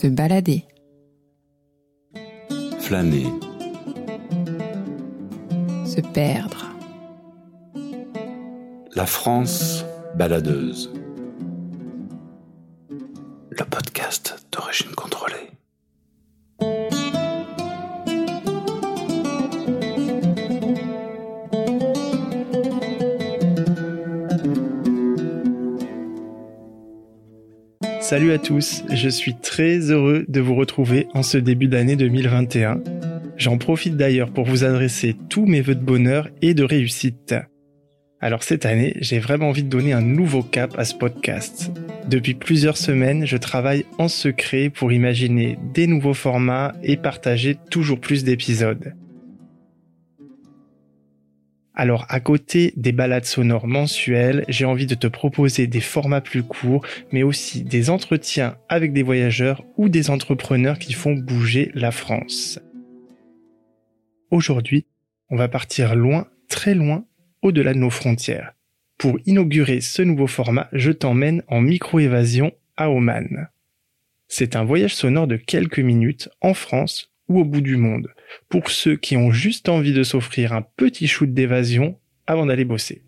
Se balader. Flâner. Se perdre. La France baladeuse. Le podcast d'origine contrôlée. Salut à tous, je suis très heureux de vous retrouver en ce début d'année 2021. J'en profite d'ailleurs pour vous adresser tous mes vœux de bonheur et de réussite. Alors cette année, j'ai vraiment envie de donner un nouveau cap à ce podcast. Depuis plusieurs semaines, je travaille en secret pour imaginer des nouveaux formats et partager toujours plus d'épisodes. Alors à côté des balades sonores mensuelles, j'ai envie de te proposer des formats plus courts, mais aussi des entretiens avec des voyageurs ou des entrepreneurs qui font bouger la France. Aujourd'hui, on va partir loin, très loin, au-delà de nos frontières. Pour inaugurer ce nouveau format, je t'emmène en micro-évasion à Oman. C'est un voyage sonore de quelques minutes en France ou au bout du monde, pour ceux qui ont juste envie de s'offrir un petit shoot d'évasion avant d'aller bosser.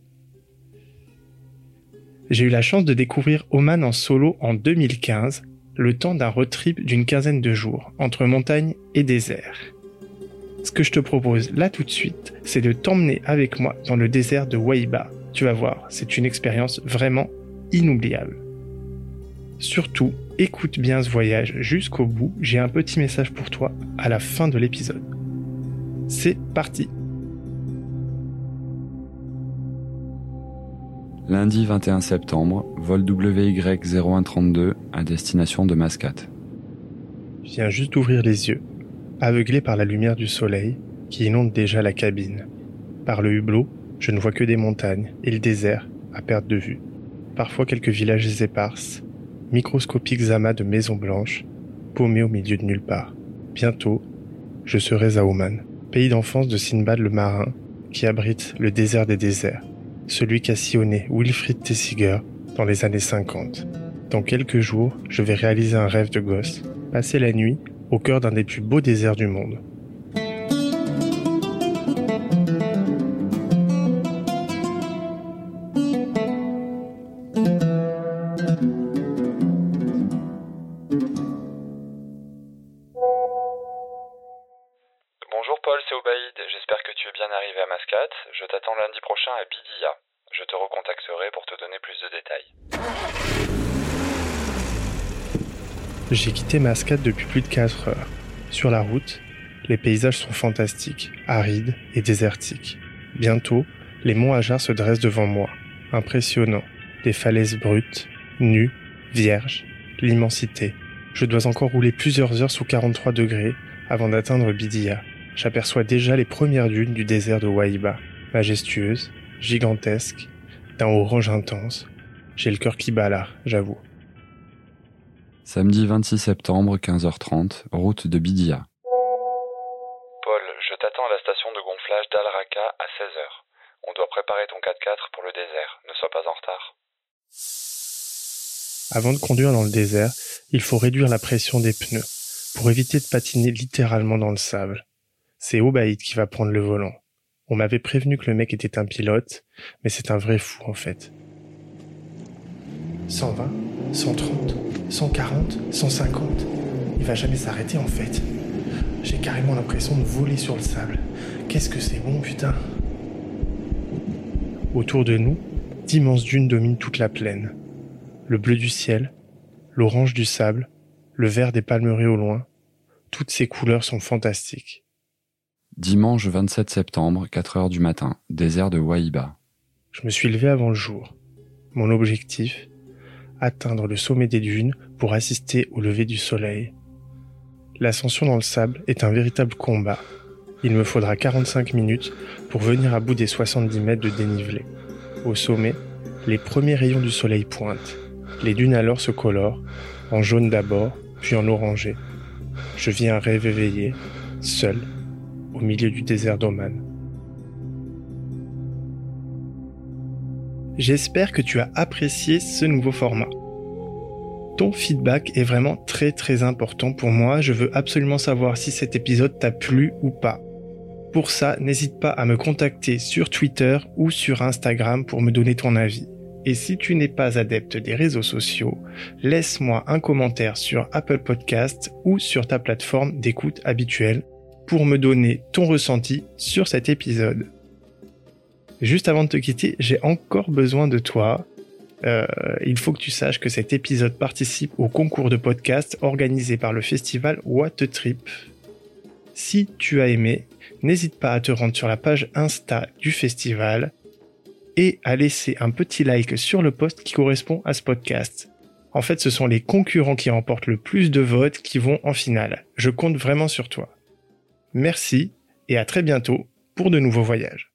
J'ai eu la chance de découvrir Oman en solo en 2015, le temps d'un road trip d'une quinzaine de jours, entre montagne et désert. Ce que je te propose là tout de suite, c'est de t'emmener avec moi dans le désert de Waiba. Tu vas voir, c'est une expérience vraiment inoubliable. Surtout, écoute bien ce voyage jusqu'au bout, j'ai un petit message pour toi à la fin de l'épisode. C'est parti Lundi 21 septembre, vol WY0132 à destination de Mascate. Je viens juste d'ouvrir les yeux, aveuglé par la lumière du soleil qui inonde déjà la cabine. Par le hublot, je ne vois que des montagnes et le désert à perte de vue. Parfois quelques villages éparses, microscopiques amas de maisons blanches, paumées au milieu de nulle part. Bientôt, je serai à Oman, pays d'enfance de Sinbad le marin, qui abrite le désert des déserts, celui qu'a sillonné Wilfried Tessiger dans les années 50. Dans quelques jours, je vais réaliser un rêve de gosse, passer la nuit au cœur d'un des plus beaux déserts du monde. Je t'attends lundi prochain à Bidia. Je te recontacterai pour te donner plus de détails. J'ai quitté Mascate depuis plus de 4 heures. Sur la route, les paysages sont fantastiques, arides et désertiques. Bientôt, les monts Ajar se dressent devant moi, impressionnants. Des falaises brutes, nues, vierges, l'immensité. Je dois encore rouler plusieurs heures sous 43 degrés avant d'atteindre Bidia. J'aperçois déjà les premières dunes du désert de Waïba, majestueuses, gigantesques, d'un orange intense. J'ai le cœur qui bat là, j'avoue. Samedi 26 septembre, 15h30, route de Bidia. Paul, je t'attends à la station de gonflage d'Al Raqqa à 16h. On doit préparer ton 4x4 pour le désert. Ne sois pas en retard. Avant de conduire dans le désert, il faut réduire la pression des pneus pour éviter de patiner littéralement dans le sable. C'est Obaïd qui va prendre le volant. On m'avait prévenu que le mec était un pilote, mais c'est un vrai fou en fait. 120, 130, 140, 150. Il va jamais s'arrêter en fait. J'ai carrément l'impression de voler sur le sable. Qu'est-ce que c'est bon putain? Autour de nous, d'immenses dunes dominent toute la plaine. Le bleu du ciel, l'orange du sable, le vert des palmeraies au loin, toutes ces couleurs sont fantastiques. Dimanche 27 septembre, 4 heures du matin, désert de Waïba. Je me suis levé avant le jour. Mon objectif Atteindre le sommet des dunes pour assister au lever du soleil. L'ascension dans le sable est un véritable combat. Il me faudra 45 minutes pour venir à bout des 70 mètres de dénivelé. Au sommet, les premiers rayons du soleil pointent. Les dunes alors se colorent, en jaune d'abord, puis en orangé. Je vis un rêve éveillé, seul, au milieu du désert d'Oman. J'espère que tu as apprécié ce nouveau format. Ton feedback est vraiment très très important pour moi. Je veux absolument savoir si cet épisode t'a plu ou pas. Pour ça, n'hésite pas à me contacter sur Twitter ou sur Instagram pour me donner ton avis. Et si tu n'es pas adepte des réseaux sociaux, laisse-moi un commentaire sur Apple Podcast ou sur ta plateforme d'écoute habituelle pour me donner ton ressenti sur cet épisode. Juste avant de te quitter, j'ai encore besoin de toi. Euh, il faut que tu saches que cet épisode participe au concours de podcast organisé par le festival What Trip. Si tu as aimé, n'hésite pas à te rendre sur la page Insta du festival et à laisser un petit like sur le post qui correspond à ce podcast. En fait, ce sont les concurrents qui remportent le plus de votes qui vont en finale. Je compte vraiment sur toi. Merci et à très bientôt pour de nouveaux voyages.